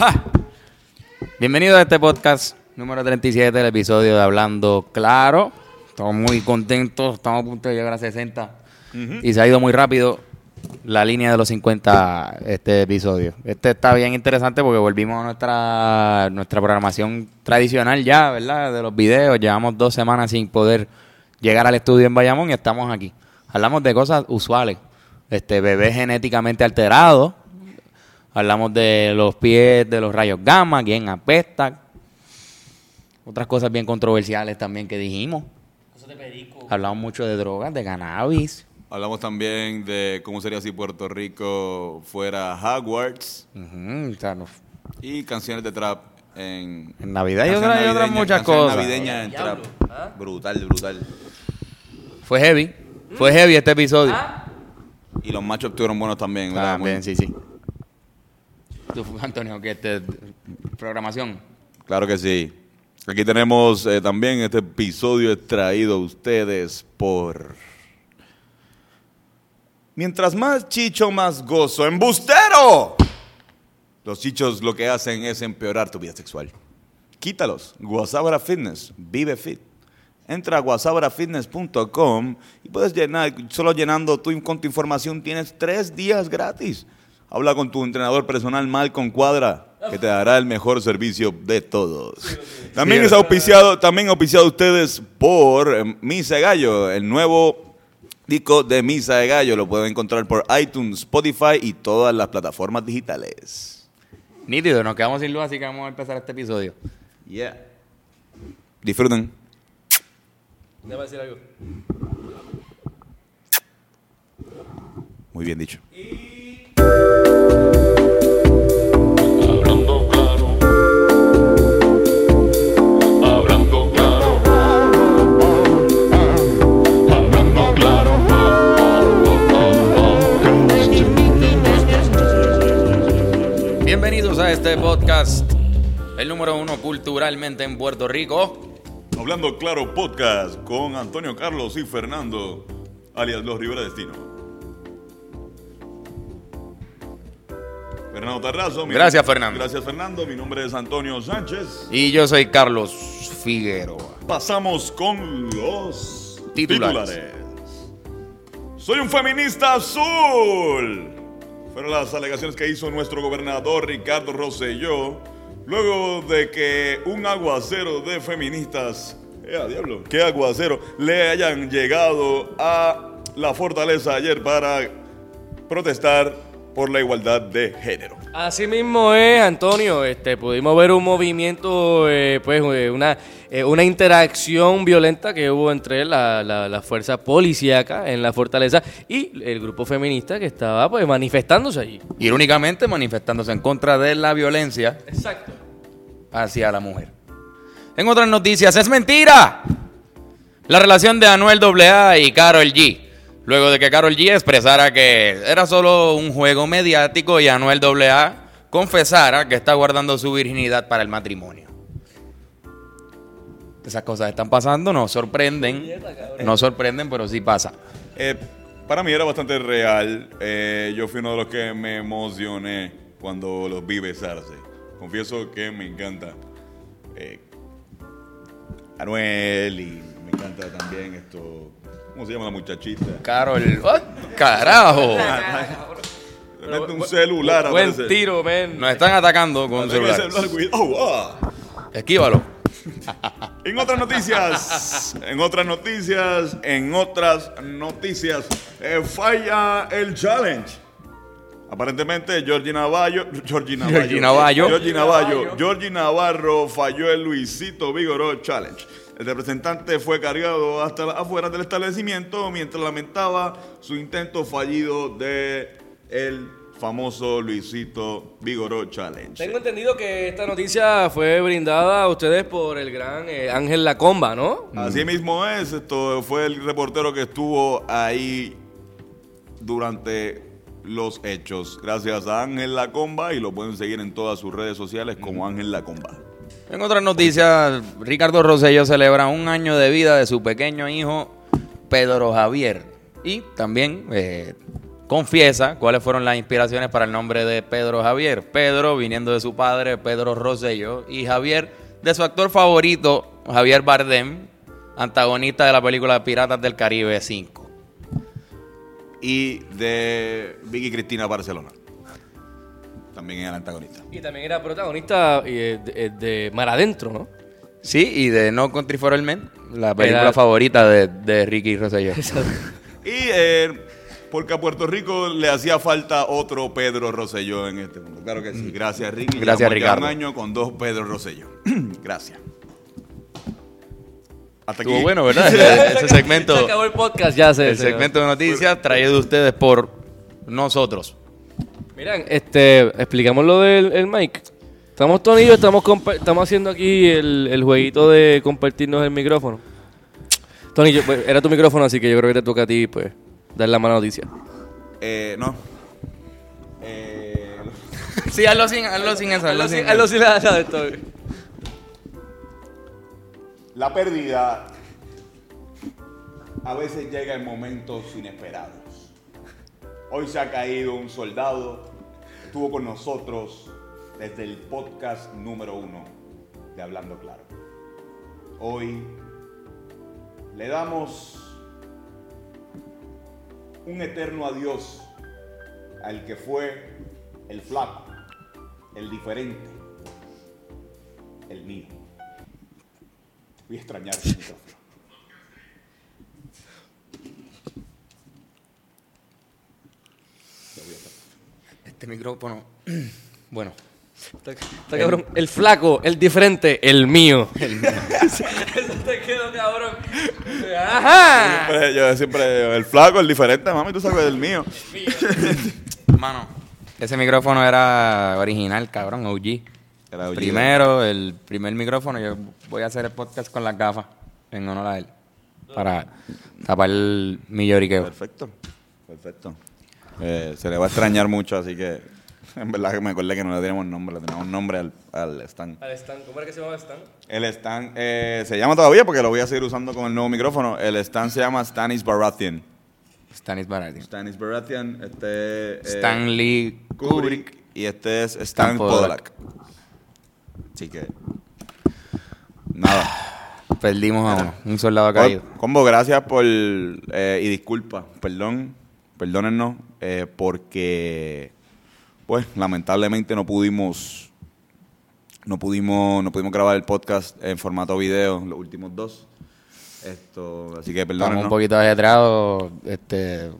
¡Ja! Bienvenido a este podcast número 37 del episodio de Hablando Claro. Estamos muy contentos, estamos a punto de llegar a 60 y se ha ido muy rápido la línea de los 50 este episodio. Este está bien interesante porque volvimos a nuestra, nuestra programación tradicional ya, ¿verdad? De los videos. Llevamos dos semanas sin poder llegar al estudio en Bayamón y estamos aquí. Hablamos de cosas usuales. Este, bebés genéticamente alterados. Hablamos de los pies, de los rayos gamma, quién apesta. Otras cosas bien controversiales también que dijimos. Hablamos mucho de drogas, de cannabis. Hablamos también de cómo sería si Puerto Rico fuera Hogwarts o sea, y canciones de trap en, En Navidad y otras- muchas cosas. navideñas en trap. Brutal, brutal. Fue heavy. Fue heavy este episodio. Y los machos estuvieron buenos también, ¿verdad? También, sí, sí. Antonio, que este programación. Claro que sí. Aquí tenemos eh, también este episodio extraído a ustedes por... Mientras más chicho, más gozo. ¡Embustero! Los chichos lo que hacen es empeorar tu vida sexual. Quítalos. Guasabra Fitness. Vive fit. Entra a guasabrafitness.com y puedes llenar, solo llenando tu, con tu información tienes tres días gratis. Habla con tu entrenador personal Malcolm Cuadra, que te dará el mejor servicio de todos. También es auspiciado, también auspiciado ustedes por eh, Misa de Gallo, el nuevo disco de Misa de Gallo. Lo pueden encontrar por iTunes, Spotify y todas las plataformas digitales. Nítido, nos quedamos sin luz, así que vamos a empezar este episodio. Yeah. Disfruten. Déjame decir algo. Muy bien dicho. En Puerto Rico. Hablando Claro Podcast con Antonio Carlos y Fernando, alias Los Rivera Destino. Fernando Tarrazo. Gracias, nombre- Fernando. Gracias, Fernando. Mi nombre es Antonio Sánchez. Y yo soy Carlos Figueroa. Pasamos con los Titulares. titulares. Soy un feminista azul. Fueron las alegaciones que hizo nuestro gobernador Ricardo Rosselló luego de que un aguacero de feministas, ¡eh, diablo! ¡Qué aguacero! Le hayan llegado a la fortaleza ayer para protestar por la igualdad de género. Así mismo es, Antonio. Este, pudimos ver un movimiento, eh, pues eh, una, eh, una interacción violenta que hubo entre la, la, la fuerza policíaca en la fortaleza y el grupo feminista que estaba pues manifestándose allí. Irónicamente manifestándose en contra de la violencia Exacto. hacia la mujer. En otras noticias, es mentira. La relación de Anuel AA y Carol G. Luego de que Carol G expresara que era solo un juego mediático y Anuel AA confesara que está guardando su virginidad para el matrimonio. Esas cosas están pasando, nos sorprenden. Nos sorprenden, pero sí pasa. Eh, para mí era bastante real. Eh, yo fui uno de los que me emocioné cuando los vi besarse. Confieso que me encanta eh, Anuel y me encanta también esto. ¿Cómo se llama la muchachita? Carol. ¡Ay, ¡Carajo! Repente un celular Buen aparece. tiro, men. Nos están atacando con celular, ah. Esquívalo. En otras noticias, en otras noticias, en otras noticias, eh, falla el challenge. Aparentemente, Georgie Navarro. Georgie Navarro, Georgie Navarro falló el Luisito Vigoró Challenge. El representante fue cargado hasta la- afuera del establecimiento mientras lamentaba su intento fallido de el famoso Luisito Vigoró Challenge. Tengo entendido que esta noticia fue brindada a ustedes por el gran eh, Ángel Lacomba, ¿no? Así mismo es, esto fue el reportero que estuvo ahí durante los hechos. Gracias a Ángel Lacomba y lo pueden seguir en todas sus redes sociales como Ángel Lacomba. En otras noticias, Ricardo Rosselló celebra un año de vida de su pequeño hijo Pedro Javier. Y también eh, confiesa cuáles fueron las inspiraciones para el nombre de Pedro Javier. Pedro viniendo de su padre, Pedro Rosselló, y Javier de su actor favorito, Javier Bardem, antagonista de la película Piratas del Caribe 5. Y de Vicky Cristina Barcelona. También era el antagonista. Y también era protagonista eh, de, de Mar Adentro, ¿no? Sí, y de No Country for All Men, la película Era- favorita de, de Ricky Rosselló. Y eh, porque a Puerto Rico le hacía falta otro Pedro Rosselló en este mundo. Claro que sí. Gracias, Ricky. Gracias, Ricardo. un año con dos Pedro Rosselló. Gracias. Hasta Estuvo bueno, ¿verdad? Ese, ese segmento, Se acabó el podcast, ya se el segmento de noticias traído de ustedes por nosotros. Miren, este, explicamos lo del el mic. Estamos Tony y yo, estamos, estamos haciendo aquí el, el jueguito de compartirnos el micrófono. Tony, yo- pues, era tu micrófono, así que yo creo que te toca a ti, pues, dar la mala noticia. Eh, no. Eh, Sí, hazlo sin, hazlo sin eso. Hazlo sin, Hazlo sin la- la de esto. la pérdida a veces llega en momentos inesperados. Hoy se ha caído un soldado, estuvo con nosotros desde el podcast número uno de Hablando Claro. Hoy le damos un eterno adiós al que fue el flaco, el diferente, el mío. Voy a extrañar ese micrófono. Este micrófono, bueno, Está, está cabrón. El flaco, el diferente, el mío. Eso te quedó cabrón. Ajá. Siempre, yo siempre, el flaco, el diferente, mami, tú sabes del mío. mano, ese micrófono era original, cabrón, OG. Era OG. Primero, el primer micrófono, yo voy a hacer el podcast con las gafas en honor a él. Para tapar el mi lloriqueo. Perfecto, perfecto. Eh, se le va a extrañar mucho, así que en verdad que me acordé que no le teníamos nombre, le teníamos nombre al, al stand. Al stand, ¿cómo era que se llamaba stand? El stand eh, se llama todavía porque lo voy a seguir usando con el nuevo micrófono. El stand se llama Stanis Baratheon. Stanis Baratheon. Stanis Baratheon, este... eh, Stanley Kubrick. Kubrick. Y este es Stan Podolak. Así que... Nada. Perdimos a uno, un soldado caído. Com- Combo, gracias por. eh, y disculpa, perdón, perdónennos, eh, porque. Pues, lamentablemente no pudimos. No pudimos, no pudimos grabar el podcast en formato video, los últimos dos. Esto, así que Estamos perdónennos. un poquito ajetreados este,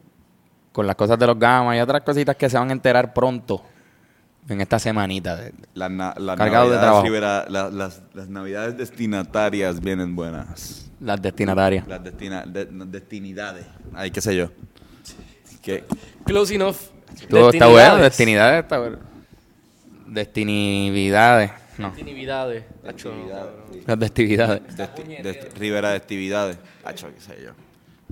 con las cosas de los gamas y otras cositas que se van a enterar pronto en esta semanita. de- las Cargado de trabajo. La- las, las navidades destinatarias vienen buenas. las destinatarias. Las destina, de- destinidades. Ay, qué sé yo. Que, Close enough. Todo está bueno, Destinidades. está bueno. Destinidades. No, no, Destinidades, cabrón. sí. las destividades. Desti- desti- Rivera de actividades. Hacho, qué sé yo.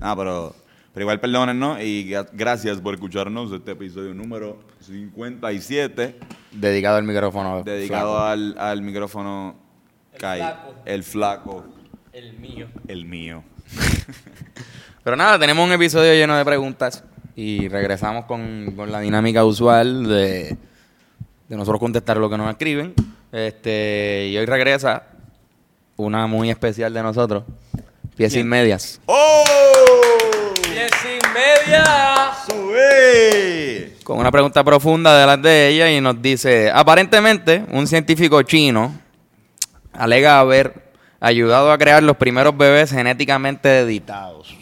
Ah, pero, pero igual perdónennos y gra- gracias por escucharnos este episodio número 57 Dedicado al micrófono. dedicado flaco. al, al micrófono El Kai, flaco. el flaco, El mío. el mío. Pero nada, tenemos un episodio lleno de preguntas y regresamos con, con la dinámica usual de, de nosotros contestar lo que nos escriben. Este, y hoy regresa una muy especial de nosotros, Pies sin medias. ¡Oh! Diez y media. ¡Sube! Con una pregunta profunda delante de ella y nos dice, aparentemente un científico chino alega haber ayudado a crear los primeros bebés genéticamente editados.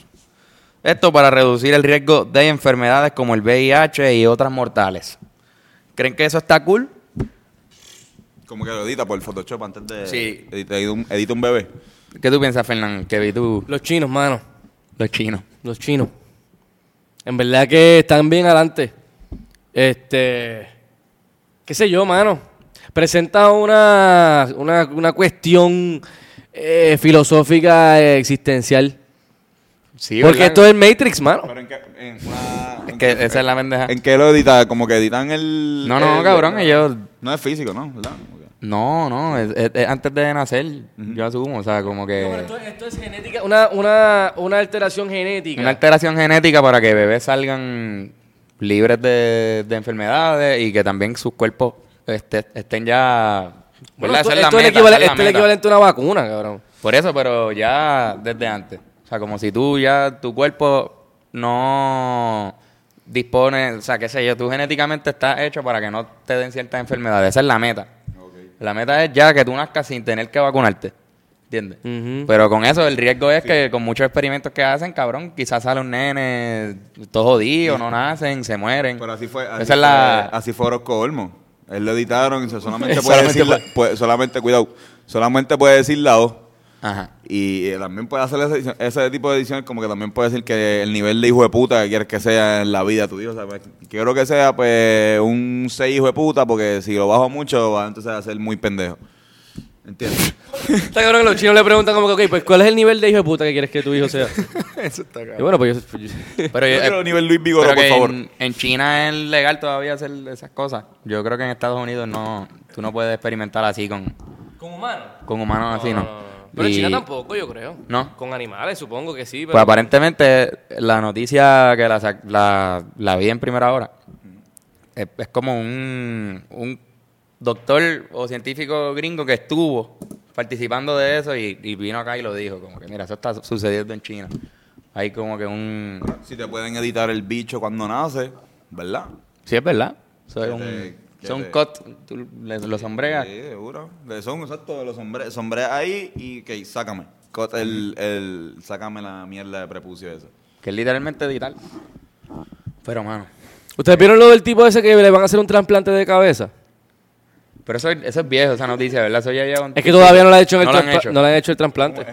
Esto para reducir el riesgo de enfermedades como el VIH y otras mortales. ¿Creen que eso está cool? Como que lo edita por Photoshop antes de Sí. edita, edita un, edita un bebé. ¿Qué tú piensas, Fernán? Que vi tú Los chinos, mano. los chinos. Los chinos. En verdad que están bien adelante. Este. ¿Qué sé yo, mano? Presenta una, una, una cuestión eh, filosófica eh, existencial. Sí, Porque ¿verdad? esto es Matrix, mano. Pero en qué, en una- Es que esa es la pendeja. ¿En qué lo edita? Como que editan el... No, no, el- cabrón, ellos... No es físico, ¿no? No, no, es, es- es antes de nacer, yo asumo, o sea, como que... esto, esto es genética, una, una, una alteración genética. Una alteración genética para que bebés salgan libres de, de enfermedades y que también sus cuerpos este, estén ya... Bueno, esto, esto meta, es esto es el equivalente a una vacuna, cabrón. Por eso, pero ya desde antes. O sea, como si tú ya, tu cuerpo no dispone, o sea, qué sé yo, tú genéticamente estás hecho para que no te den ciertas enfermedades. Esa es la meta. La meta es ya que tú nazcas sin tener que vacunarte. ¿Entiendes? Pero con eso el riesgo es que con muchos experimentos que hacen, cabrón, quizás sale un nene todo jodido, no nacen, se mueren. Pero así fue. Así Esa es la... fue, así fue Orozco Olmo. Él lo editaron y se- solamente puede Solamente decir. la- puede- solamente, cuidado. Solamente puede decir la O. Ajá. Y eh, también puede hacer ese, edición- ese tipo de ediciones, como que también puede decir que el nivel de hijo de puta que quieres que sea en la vida tu hijo. O sea, pues, quiero que sea pues un 6 hijo de puta, porque si lo bajo mucho, va entonces a ser muy pendejo. ¿Entiendes? Está cabrón que los chinos le preguntan como que, ok, pues ¿cuál es el nivel de hijo de puta que quieres que tu hijo sea? Eso está y bueno, pues yo... pues yo- Pero, Yo quiero nivel Luis Vigoro, por que favor. En, en China es legal todavía hacer esas cosas. Yo creo que en Estados Unidos no, tú no puedes experimentar así con, ¿Con humanos? con humanos así, ¿no? Pero en China tampoco, yo creo. ¿No? Con animales, supongo que sí. Pero Pues aparentemente la noticia que la, la, la vi en primera hora es, es como un, un doctor o científico gringo que estuvo participando de eso y, y vino acá y lo dijo, como que mira, eso está sucediendo en China. Hay como que un... Si te pueden editar el bicho cuando nace, ¿verdad? Sí, es verdad. Eso es Que un, eso un te- cut, tú le- lo sombreas. Sí, seguro. Son exacto, los sombreros sombreas ahí y que sácame. Cut el, el, sácame la mierda de prepucio ese. Que es literalmente editar. Pero, mano. ¿Ustedes vieron lo del tipo ese que le van a hacer un trasplante de cabeza? Pero eso, eso es viejo, esa noticia, ¿verdad? Eso ya lleva un Es que todavía no le han hecho, el No lo han hecho. no le han hecho el trasplante.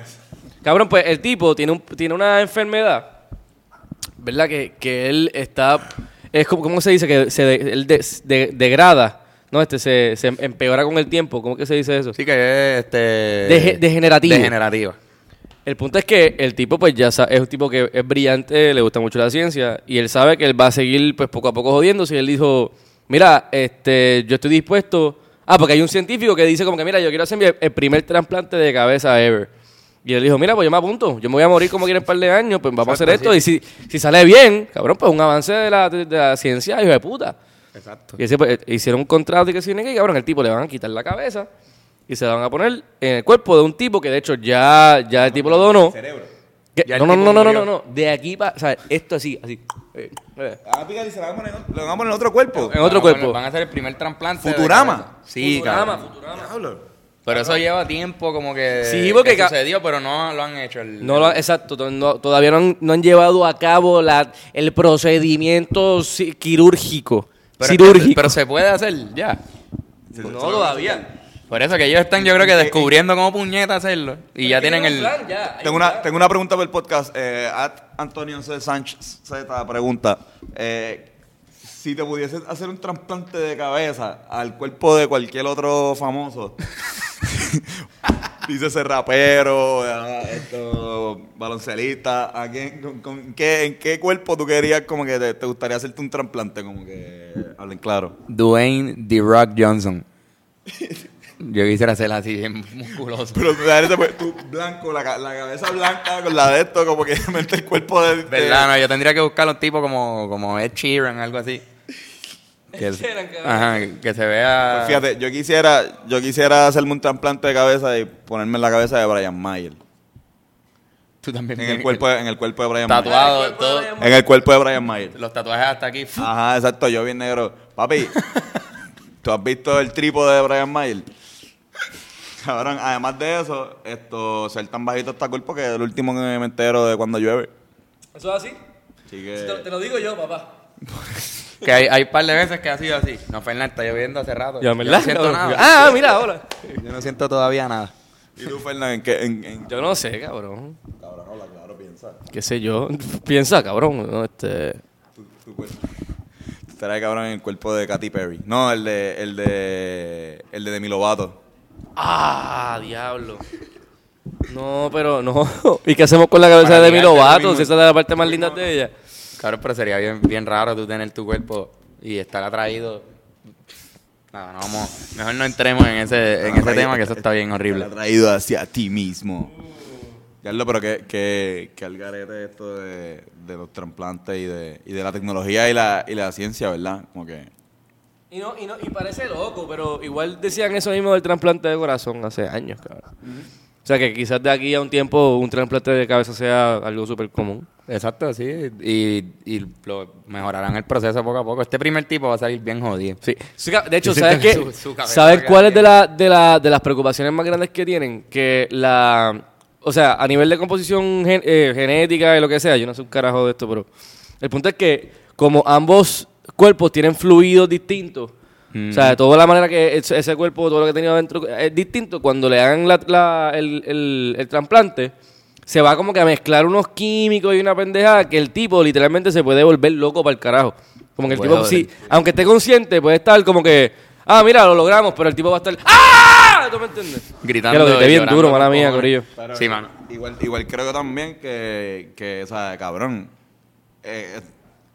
Cabrón, pues el tipo tiene, un, tiene una enfermedad, ¿verdad? Que, que él está... Es como, ¿cómo se dice? Que se de- él de- de- degrada, ¿no? Este se, se empeora con el tiempo. ¿Cómo que se dice eso? Sí, que es este... Degenerativo. Degenerativa. El punto es que el tipo, pues ya es un tipo que es brillante, le gusta mucho la ciencia, y él sabe que él va a seguir, pues poco a poco jodiéndose. Y él dijo: Mira, este, yo estoy dispuesto. Ah, porque hay un científico que dice, como que, mira, yo quiero hacer mi- el primer trasplante de cabeza ever. Y él dijo: Mira, pues yo me apunto, yo me voy a morir como quiera un par de años, pues vamos a hacer esto. Y si, si sale bien, cabrón, pues un avance de la, de, de la ciencia, hijo de puta. Exacto. Y ese, pues, hicieron un contrato y que se que cabrón, el tipo le van a quitar la cabeza y se la van a poner en el cuerpo de un tipo que de hecho ya, ya el tipo lo donó. Que- Ya el no, no, no, no, no, no, no. De aquí para, o sea, esto así, así. Eh, eh. Ah, fíjate, se la van a poner, lo van a poner en otro cuerpo. En otro Van a poner- cuerpo. Van a hacer el primer trasplante. Futurama. Sí, Futurama, cabrón. Futurama. Pero eso lleva tiempo como que, Sí, porque que sucedió, pero no lo han hecho. El, No lo, exacto, no- todavía no han, no han llevado a cabo la, el procedimiento quirúrgico. pero, cirúrgico. Pero se puede hacer ya. no todavía. Por eso que ellos están, yo creo que descubriendo cómo puñeta hacerlo. Y ya tienen el... Tengo una, tengo una pregunta para el podcast. Eh, at Antonio C. Sánchez Z pregunta: eh, Si te pudieses hacer un trasplante de cabeza al cuerpo de cualquier otro famoso, dice ese rapero, esto, baloncelista, ¿a quién, con- con qué, ¿en qué cuerpo tú querías como que te, te gustaría hacerte un trasplante? Como que hablen claro. Dwayne The Rock Johnson. Yo quisiera ser así, bien musculoso. Pero tú, blanco, la, ca- la cabeza blanca con la de esto, como que mete el cuerpo de. ¿Verdad? No, yo tendría que buscar un tipo como, como Ed Sheeran, algo así. Que, ajá, que se vea... Pues fíjate, yo quisiera, yo quisiera hacerme un trasplante de cabeza y ponerme en la cabeza de Brian Mayer. Tú también En el cuerpo, en el cuerpo de Brian Mayer. Tatuado, todo. En el cuerpo de Brian Mayer. Los tatuajes hasta aquí. Ajá, exacto, yo bien negro. Papi, ¿tú has visto el trípode de Brian Mayer? Cabrón, además de eso, esto, ser tan bajito está cool porque es el último que me entero de cuando llueve. ¿Eso es así? Así que... lo digo yo, papá. Que hay, hay un par de veces que ha sido así. No, Fernández, está lloviendo hace rato. Ya, Yo ¿verdad? no siento nada. Ah, mira, hola. Yo no siento todavía nada. ¿Y tú, Fernando, en qué? En, en- Yo no sé, cabrón. Cabrón, habla claro, piensa. ¿Qué sé yo? Piensa, cabrón. ¿no? Este... Tu, tu cuerpo. Tú estarás cabrón en el cuerpo de Katy Perry. No, el de, el de, el de Demi Lovato. Ah, diablo. No, pero no. ¿Y qué hacemos con la cabeza Para de Demi ligarte lo Lovato? mismo. Si esa es la parte más linda de ella. Claro, pero sería bien, bien raro tú tener tu cuerpo y estar atraído. No, no vamos. Mejor no entremos en ese, en ese tema, que eso está bien Te horrible. ha traído hacia ti mismo. Diablo, pero que, que, que al garete esto de, de los trasplantes y de, y de la tecnología y la, y la ciencia, ¿verdad? Como que... Y, no, y, no, y parece loco, pero igual decían eso mismo del trasplante de corazón hace años, cabrón. O sea que quizás de aquí a un tiempo un trasplante de cabeza sea algo súper común. Exacto, sí. Y, y lo mejorarán el proceso poco a poco. Este primer tipo va a salir bien jodido. Sí. De hecho, ¿sabes qué? ¿Sabes cuál es de, la, de, la, de las preocupaciones más grandes que tienen? Que la... O sea, a nivel de composición gen- eh, genética y lo que sea, yo no sé un carajo de esto, pero... El punto es que como ambos cuerpos tienen fluidos distintos, o sea, de toda la manera que ese, ese cuerpo, todo lo que tenía adentro es distinto, cuando le hagan la- la- el, el- el trasplante, se va como que a mezclar unos químicos y una pendejada que el tipo literalmente se puede volver loco para el carajo. Como que el tipo, sí, aunque esté consciente, puede estar como que, ah, mira, lo logramos, pero el tipo va a estar, ¡ah! ¿Tú me entiendes? Gritando Que lo grité bien duro, mala mía. Corillo. Sí, mano. Igual, igual creo que también que, que o sea, cabrón, eh, es,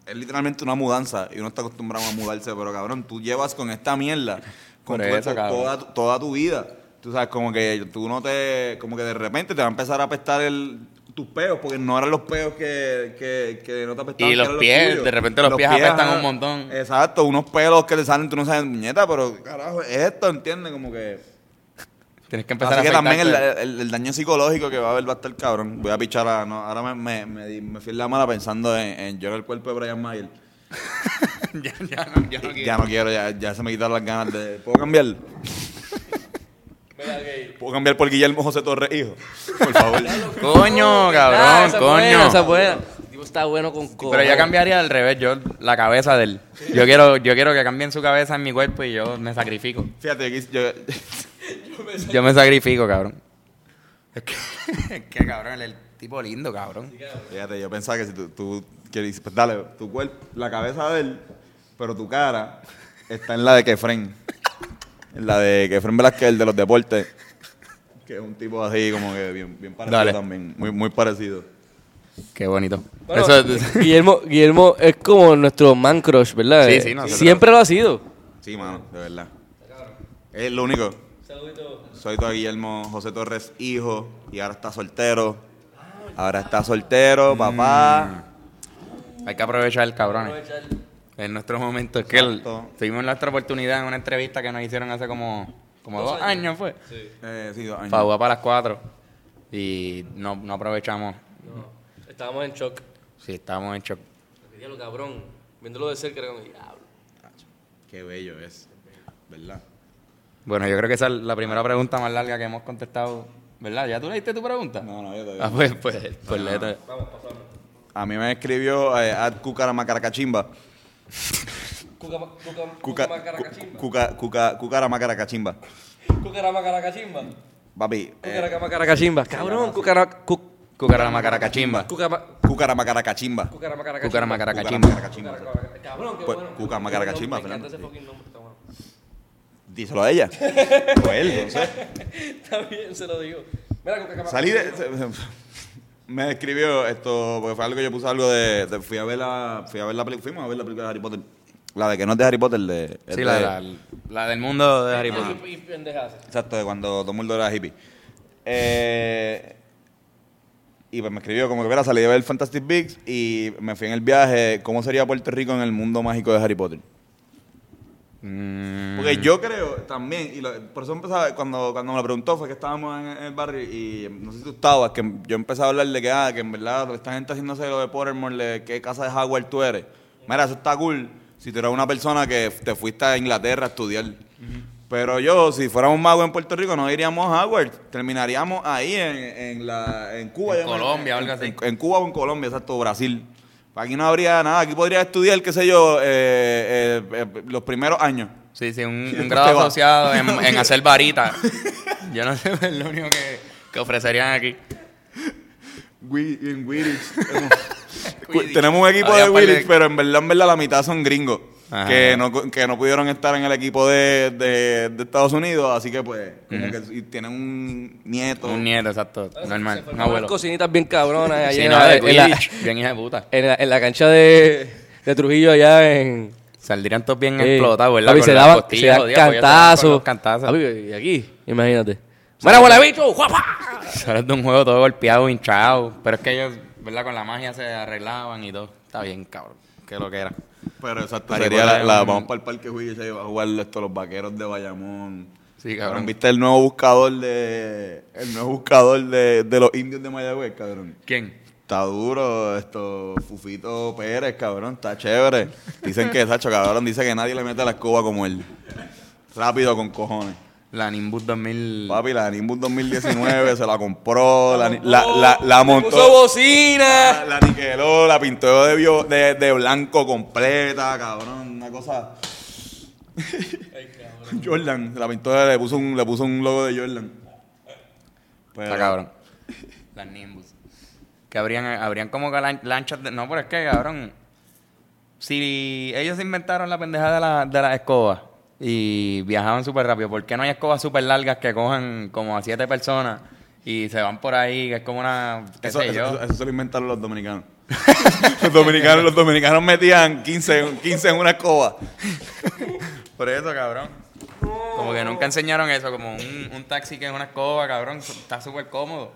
es literalmente una mudanza y uno está acostumbrado a mudarse, pero cabrón, tú llevas con esta mierda con eso, toda, toda tu vida. Tú sabes, como que tú no te, como que de repente te va a empezar a apestar el, tus peos, porque no eran los peos que, que, que no te apestaban. Y que los pies, de repente los pies apestan ajá. un montón. Exacto, unos pelos que te salen, tú no sabes, muñeta, pero carajo, es esto, ¿entiendes? Como que... Tienes que empezar Así que a también el, el- el daño psicológico que va a haber va a estar cabrón. Voy a pichar a... No, ahora me, me, me, me fui en la mala pensando en, en yo el cuerpo de Brian Mayer. ya, ya no, ya no Ya no quiero, ya, ya se me quitaron las ganas de... ¿Puedo cambiar? ¿Puedo cambiar por Guillermo José Torres, hijo? Por favor. Coño, Ah, cabrón, esa es coño. buena, esa es buena. El tipo está bueno con cojones. Pero yo cambiaría al revés, yo la cabeza de él. Yo quiero, yo quiero que cambien su cabeza en mi cuerpo y yo me sacrifico. Fíjate, yo, yo- Yo me sacrifico, cabrón. Es que, es que cabrón, él es el tipo lindo, cabrón. fíjate, yo pensaba que si tú, tú quieres... Pues dale, tu cuerpo, la cabeza de él, pero tu cara está en la de Kefren. En la de Kefren Velázquez, el de los deportes. Que es un tipo así como que bien, bien parecido Dale. también. Muy, muy parecido. Qué bonito. Bueno, Eso es- Guillermo, Guillermo es como nuestro man crush, ¿verdad? Sí, Eh, sí, nosotros- Siempre lo ha sido. Sí, mano, de verdad. Es lo único. Soy tu Guillermo José Torres, hijo, y ahora está soltero. Ahora está soltero, papá. hay que aprovechar el En nuestros momentos, que él, Exacto. tuvimos nuestra oportunidad en una entrevista que nos hicieron hace como, como dos años, fue. Eh, sí, dos años. Para jugar para las cuatro. Y no, no aprovechamos. Estábamos en shock. Sí, estábamos en shock. Diablo, cabrón. Viéndolo de cerca era como, diablo. Qué bello es. ¿Verdad? Bueno, yo creo que esa es la primera pregunta más larga que hemos contestado. ¿Verdad? ¿Ya tú leíste tu pregunta? No, no, yo todavía. Ah, pues, pues, pues léete. A mí me escribió eh, Ad Cucaramacaracachimba. Cuca, cuca, Cuca, cucaracachimba. cuca, cuca, cucaramacaracachimba. Papi, eh, Cucaramacaracachimba. Cabrón, cucara... cu- Cucaramacaracachimba. Cucaramacaracachimba. Cucaramacaracachimba. Cabrón, qué Pues, bueno. Cucaramacaracachimba, Fernando. Díselo a ella. o él, no sé. Está bien, se lo digo. Mira. Salí de. Me escribió esto, porque fue algo que yo puse algo de. de- fui a ver la. Fui a ver la película. Fuimos a ver la película de Harry Potter. La de que no es de Harry Potter, de. Sí, de- la, la, la del mundo de Harry Potter. Y pendejadas. Exacto, de cuando todo el mundo era hippie. Eh, y pues me escribió como que, mira, salí de ver Fantastic Beasts y me fui en el viaje, ¿cómo sería Puerto Rico en el mundo mágico de Harry Potter? Mm, Porque yo creo también, y lo- por eso empezaba, cuando, cuando me lo preguntó, fue que estábamos en, en el barrio y no sé si tú estabas, que yo empecé a hablar de que, ah, que en verdad esta gente haciéndose lo de Pottermore, de qué casa de Hogwarts tú eres. Mira, eso está cool si tú eres una persona que te fuiste a Inglaterra a estudiar. Pero yo, si fuéramos magos en Puerto Rico, no iríamos a Hogwarts. Terminaríamos ahí en, en, la, en Cuba. En Colombia, en- algo así. En Cuba o en Colombia, exacto, Brasil. Aquí no habría nada. Aquí podría estudiar, qué sé yo, eh, eh, eh, los primeros años. Sí, sí, un, grado asociado en, en hacer varita. Yo no sé, es lo único que, que ofrecerían aquí. En. Tenemos un equipo Había de Quidditch, pero en verdad, en verdad, la mitad son gringos. Ajá. Que no, que no pudieron estar en el equipo de, de- de Estados Unidos, así que pues, como que y tienen un nieto. Un nieto, exacto, normal, un Unas abuelo. cocinitas bien cabronas allá Sí, en, no, la, de en, la, Quidditch, bien hija de puta. en la- en la cancha de, de Trujillo allá en... Saldrían todos bien eh, explotados, ¿verdad? papi, Con se las daban, costillas se daban jodidas, porque ellos se daban con cantazos. los cantazos. Papi, y aquí, imagínate. ¡Mira, huele bicho! ¡Guapa! Sales de un juego todo golpeado, hinchado. Pero es que ellos, ¿verdad? Con la magia se arreglaban y todo. Está bien, cabrón. Que lo que era. Pero exacto, sería la, la- vamos para el parque Juicio y va a jugar esto, los vaqueros de Bayamón. Sí, cabrón. ¿Viste el nuevo buscador de el nuevo buscador de, de los indios de Mayagüez, cabrón? ¿Quién? Está duro esto, Fufito Pérez, cabrón, está chévere. Dicen que, Sacho, cabrón, dice que nadie le mete la escoba como él. Rápido con cojones. La Nimbus 2000. Papi, la Nimbus 2019 se la compró, la, la, la, la montó. ¡Puso bocina! La, la niqueló, la pintó de, bio- de, de blanco completa, cabrón. Una cosa. Jordan, la pintó, de- le puso, un, le puso un logo de Jordan. Pero- Está cabrón. Las Nimbus. Que habrían, habrían como que lan- lanchas de... No, pero es que, cabrón... Si ellos inventaron la pendeja de la, de las escobas y viajaban súper rápido, ¿por qué no hay escobas súper largas que cojan como a siete personas y se van por ahí, que es como una... qué Eso, sé eso, yo? eso- eso se lo inventaron los dominicanos. los dominicanos. Los dominicanos metían 15, 15 en una escoba. Por eso, cabrón. Como que nunca enseñaron eso, como un, un taxi que es una escoba, cabrón, está súper cómodo.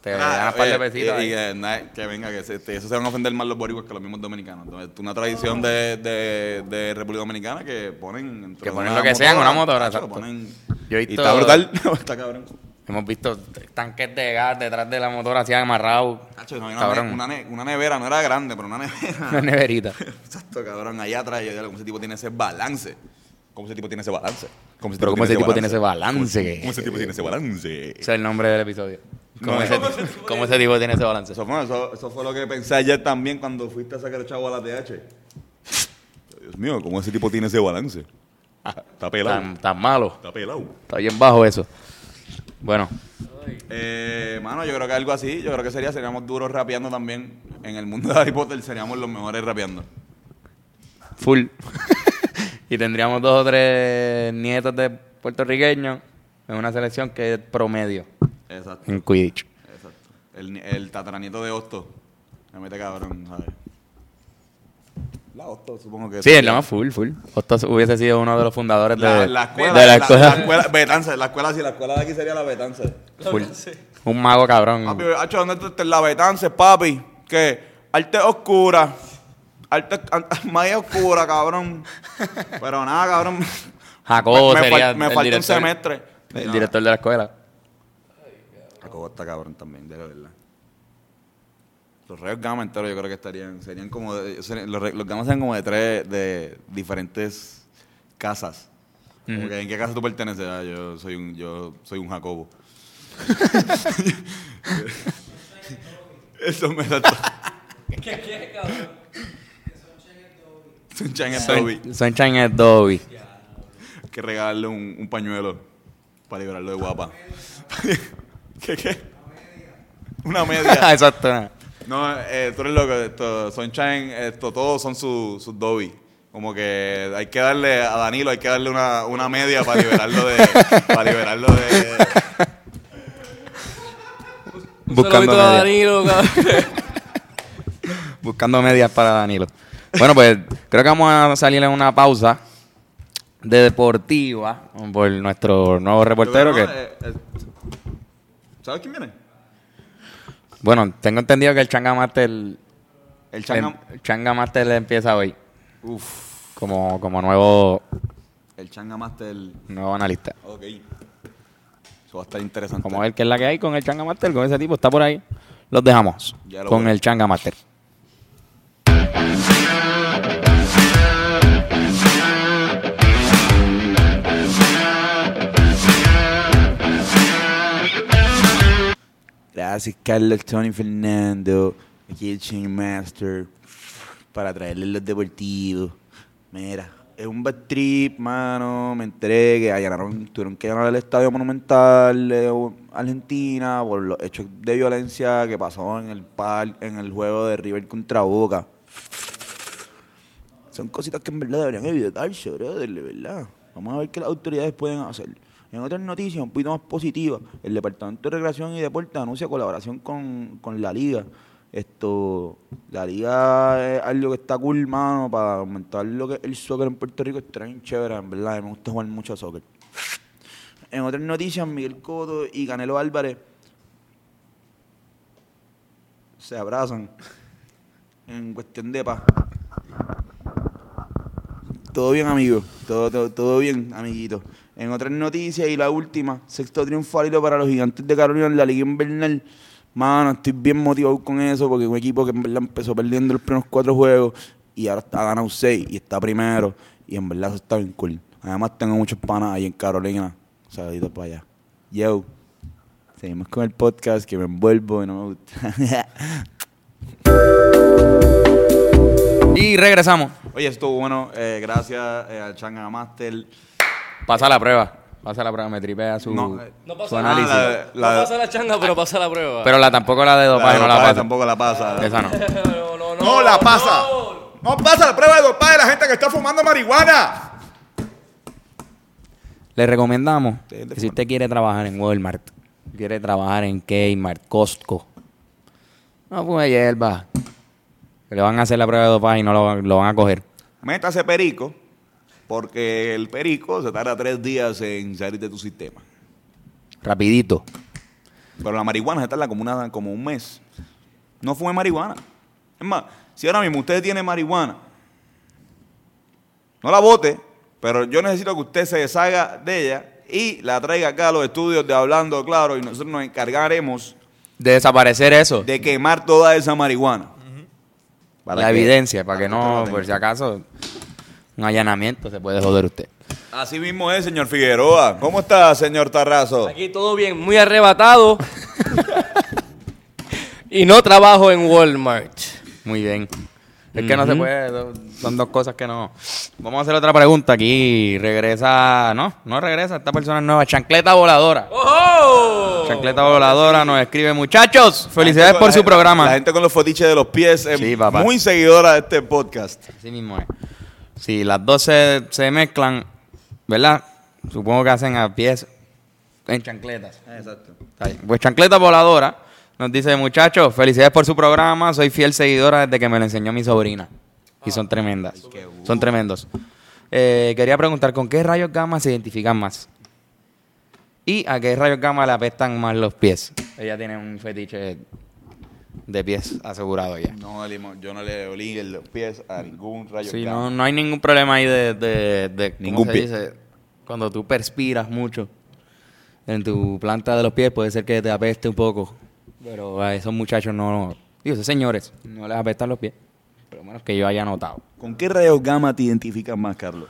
Te ganas un par de eh, pesitos y- y que, que venga, que se, te- eso se van a ofender más los boricuas que los mismos dominicanos. Entonces, una tradición de, de, de República Dominicana que ponen... Que ponen lo que sea en una motora, exacto. ponen- Yo he y está brutal. está cabrón. Hemos visto tanques de gas detrás de la motora así amarrados. Tacho, no, una, Cabrón. ne- una, ne- una nevera, no era grande, pero una nevera. Una neverita. Exacto, cabrón. Allá atrás, yo digo, ¿cómo ese tipo tiene ese balance? ¿Cómo ese tipo tiene ese balance? ¿Cómo Pero ¿cómo ese tipo tiene ese balance? ¿Cómo, cómo ese tipo tiene ese balance? Ese es el nombre del episodio. ¿Cómo, No, ese, no. cómo ese tipo tiene ese balance? Eso fue, eso, eso fue lo que pensé ayer también cuando fuiste a sacar el chavo a la TH. Dios mío, ¿cómo ese tipo tiene ese balance? Está pelado. Tan, tan malo. Está pelado. Está bien bajo eso. Bueno, Eh, mano, yo creo que algo así, yo creo que sería, seríamos duros rapeando también. En el mundo de Harry Potter seríamos los mejores rapeando. full. y tendríamos dos o tres nietos de puertorriqueños en una selección que es promedio Exacto, en Quidditch. exacto. El, el tataranieto de Hosto. Me mete cabrón, ¿sabes? La Hosto, supongo que Sí, el no, full, full. Osto hubiese sido uno de los fundadores La, de, la escuela, de la la, escuela. la escuela, Betance, la escuela sí, la escuela de aquí sería la Betance. Full. Un mago cabrón. Papi, hacho, ¿dónde tú estás? La Betance, papi. ¿Qué? Arte oscura. Arte, magia oscura, cabrón. Pero nada, cabrón. Jacobo me, me sería me el falta un semestre. El No, director de la escuela. Jacobo está cabrón también, de verdad. Los rayos gamma enteros yo creo que estarían, serían como, de- serían- los, los gamma serían como de tres, de diferentes casas. ¿En qué casa tú perteneces? Ah, yo soy un, yo soy un Jacobo. Eso me da ¿Qué qué, cabrón? Sunshine and Dobby. Son- Sunshine es Dobby. Hay que regalarle un, un pañuelo para librarlo de guapa. ¿Qué qué? Una media. Exacto. No, eh, tú eres loco. Esto, Sunshine, esto, todos son sus sus Dobby. Como que hay que darle a Danilo, hay que darle una, una media para liberarlo de. para liberarlo de. Un Buscando saludito a media. Danilo, cabrón. Buscando medias para Danilo. Bueno, pues creo que vamos a salir en una pausa de deportiva por nuestro nuevo reportero que... No, eh, eh, ¿Sabes quién viene? Bueno, tengo entendido que el Changa Master... El, El Changa. el Changa Master empieza hoy Uf. como, como nuevo, El Changa Master. nuevo analista. Ok. Eso va a estar interesante. Como ver qué es la que hay con el Changa Master, con ese tipo, está por ahí. Los dejamos lo con el Changa Master. Gracias, Carlos Tony Fernando. Aquí el Chain Master. Para traerles los deportivos. Mira, es un bad trip, mano. Me enteré que allanaron, tuvieron que allanar el estadio monumental de Argentina por los hechos de violencia que pasó en el par, en el juego de River contra Boca. Son cositas que en verdad deberían evitarse, brother, de verdad. Vamos a ver qué las autoridades pueden hacer. En otras noticias, un poquito más positivas, el Departamento de Recreación y Deporte anuncia colaboración con, con la Liga. Esto, la Liga es algo que está cool, para aumentar lo que el soccer en Puerto Rico. Está bien chévere, en verdad. Me gusta jugar mucho soccer. En otras noticias, Miguel Cotto y Canelo Álvarez se abrazan en cuestión de paz. Todo bien, amigo. Todo, todo, todo bien, amiguito. En otras noticias y la última, sexto triunfo para los gigantes de Carolina en la Liga Invernal. Mano, estoy bien motivado con eso porque un equipo que en verdad empezó perdiendo los primeros cuatro juegos y ahora está ganado seis y está primero. Y en verdad eso está bien cool. Además, tengo muchos panas ahí en Carolina. Saluditos para allá. Yo. Seguimos con el podcast que me envuelvo y no me gusta. Y regresamos. Oye, estuvo bueno. eh, gracias eh, al Changa Master. Pasa la prueba. Pasa la prueba, me tripea su, No, eh, No su pasa análisis. nada. La- no pasa la changa, pero pasa la prueba. Pero la tampoco la de dopaje no la pasa. tampoco la pasa. Esa no. no, no, no. No la pasa. No pasa la prueba de dopaje de la gente que está fumando marihuana. Le recomendamos Sí, de que si usted quiere trabajar en Walmart, quiere trabajar en Kmart, Costco, no fume hierba. Que Le van a hacer la prueba de dopaje y no lo, lo van a coger. Métase perico, porque el perico se tarda tres días en salir de tu sistema. Rapidito. Pero la marihuana se tarda como, una, como un mes. No fume marihuana. Es más, si ahora mismo usted tiene marihuana, no la bote, pero yo necesito que usted se deshaga de ella y la traiga acá a los estudios de Hablando Claro y nosotros nos encargaremos De desaparecer eso. de quemar toda esa marihuana. Para la que- evidencia, para que no, por si acaso, un allanamiento se puede joder usted. Así mismo es, señor Figueroa. ¿Cómo está, señor Tarrazo? Aquí todo bien, muy arrebatado. y no trabajo en Walmart. Muy bien. Es que no se puede, son dos cosas que no. Vamos a hacer otra pregunta aquí. Regresa, no, no regresa, esta persona es nueva. Chancleta voladora. ¡Oh! Chancleta voladora nos escribe, muchachos, felicidades por su la- programa. La gente con los fotiches de los pies es Sí, muy seguidora de este podcast. Así mismo es. Si las dos se, se mezclan, ¿verdad? Supongo que hacen a pies en chancletas. Exacto. Pues chancleta voladora nos dice, muchachos, felicidades por su programa. Soy fiel seguidora desde que me lo enseñó mi sobrina. Y son tremendas. Son tremendos. Eh, quería preguntar, ¿con qué rayos gamma se identifican más? ¿Y a qué rayos gamma le apestan más los pies? Ella tiene un fetiche de pies asegurado ya. No, yo no le olí los pies a ningún rayo. Sí, no, no hay ningún problema ahí de, de, de- ¿cómo Ningún se pie. dice? Cuando tú perspiras mucho en tu planta de los pies, puede ser que te apeste un poco. Pero a esos muchachos no, digo, esos señores, no les apestan los pies. Pero menos que yo haya notado. ¿Con qué rayos gamma te identificas más, Carlos?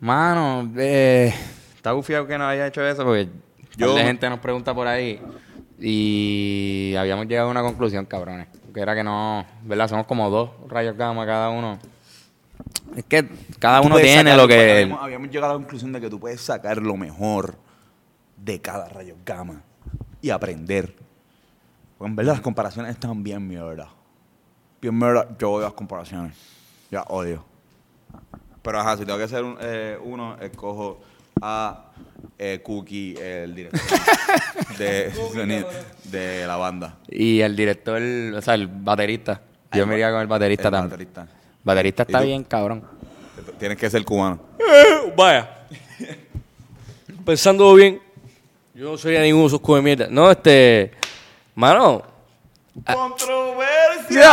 Mano, eh, está bufiado que no haya hecho eso porque Yo- la gente nos pregunta por ahí y habíamos llegado a una conclusión, cabrones. Que era que no, ¿verdad? Somos como dos rayos gamma cada uno. Es que cada uno tiene sacar- lo que... Habíamos, habíamos llegado a la conclusión de que tú puedes sacar lo mejor de cada rayo gamma y aprender. Porque en verdad las comparaciones están bien mierda. Bien mierda. Yo odio las comparaciones. Ya odio. Pero ajá, si tengo que hacer un- eh, uno, escojo a eh, Cookie, el director de, sonido- de la banda. Y el director, o sea, el baterista. Yo me iría con el baterista El también. baterista. Baterista está ¿Y tú? bien, cabrón. Tienes que ser cubano. Vaya. Pensando bien, yo no sería ninguno de esos de mierda. No, este. Mano. ¡Controversia!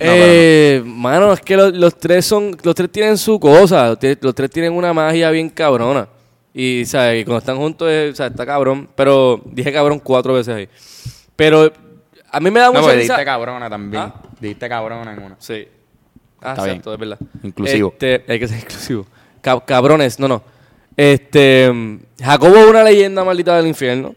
Eh, mano, es que los, los tres son. Los tres tienen su cosa. Los, tres- los tres tienen una magia bien cabrona. Y, ¿sabes? Y cuando están juntos, eh, o sea, está cabrón. Pero dije cabrón cuatro veces ahí. Pero a mí me da No, mucha porque risa- dijiste cabrona también. ¿Ah? Dijiste cabrona en una. Sí. Ah, Está exacto, es verdad. Inclusivo. Este, hay que ser inclusivo. Cab- cabrones, no, no. Este, mm, Jacobo es una leyenda maldita del infierno.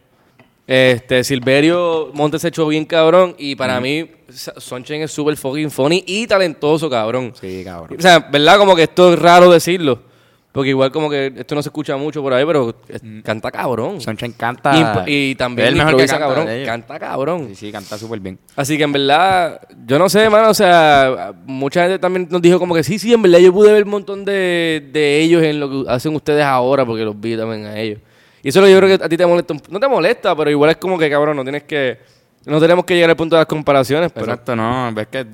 Este, Silverio Montes se echó bien cabrón. Y para mí, Sa- Sonchen es súper fucking funny y talentoso, cabrón. Sí, cabrón. O sea, ¿verdad? Como que esto es raro decirlo. Porque igual como que esto no se escucha mucho por ahí, pero eh, canta cabrón. Sonchen canta. Y también el mejor que canta cabrón. Canta cabrón. Sí, sí, canta súper bien. Así que en verdad, yo no sé, mano, o sea, mucha gente también nos dijo como que sí, sí, en verdad yo pude ver un montón de, de ellos en lo que hacen ustedes ahora porque los vi también a ellos. Y eso es yo creo que a ti te molesta, no te molesta, pero igual es como que cabrón, no tienes que, no tenemos que llegar al punto de las comparaciones, pero, Exacto, no. Ves que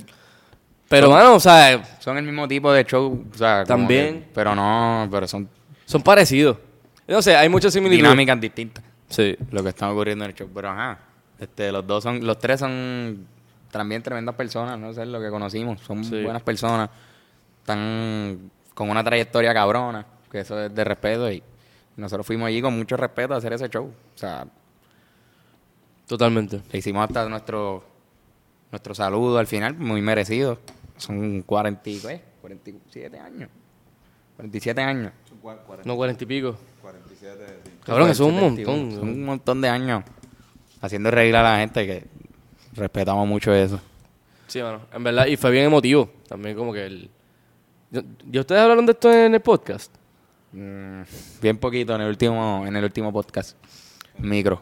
pero mano, o sea, son el mismo tipo de show. O sea, También. que- pero no, pero son Son parecidos. No sé, hay muchas similitudes. Dinámicas distintas. Sí. Lo que está ocurriendo en el show. Pero ajá. Este, los dos son, los tres son también tremendas personas, no sé lo que conocimos. Son Sí. buenas personas. Están con una trayectoria cabrona. Que eso es de respeto. Y nosotros fuimos allí con mucho respeto a hacer ese show. O sea, Totalmente. le hicimos hasta nuestro nuestro saludo al final, muy merecido. Son 40 y, ¿qué? 47 años. 47 años. No, cuarenta y pico. 47, sí. Cabrón, eso es un 71. montón. Son un montón de años haciendo reír a la gente que respetamos mucho eso. Sí, mano. En verdad, y fue bien emotivo. También como que el... Yo- ¿Y ustedes hablaron de esto en el podcast? Mm, bien poquito en el último en el último podcast. Micro.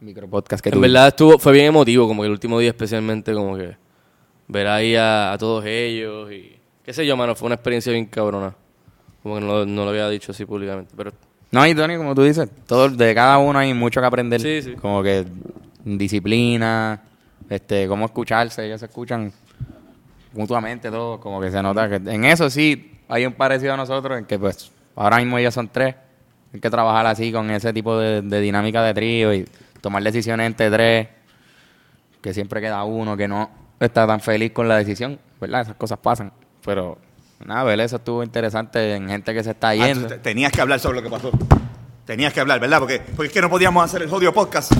Micro podcast que En verdad estuvo, fue bien emotivo, como que el último día especialmente, como que ver ahí a, a todos ellos y qué sé yo, mano, fue una experiencia bien cabrona. Como que no, lo- no lo había dicho así públicamente, pero No, y Tony, como tú dices, todo, de cada uno hay mucho que aprender. Sí, sí. Como que disciplina, este, cómo escucharse, ellos se escuchan mutuamente todo, como que se nota que en eso sí hay un parecido a nosotros, en que pues ahora mismo ellos son tres, hay que trabajar así con ese tipo de, de dinámica de trío y tomar decisiones entre tres, que siempre queda uno que no está tan feliz con la decisión, ¿verdad? Esas cosas pasan, pero nada, ver eso estuvo interesante en gente que se está Ah, yendo. tenías que hablar sobre lo que pasó. Tenías que hablar, ¿verdad? Porque, porque es que no podíamos hacer el jodido podcast.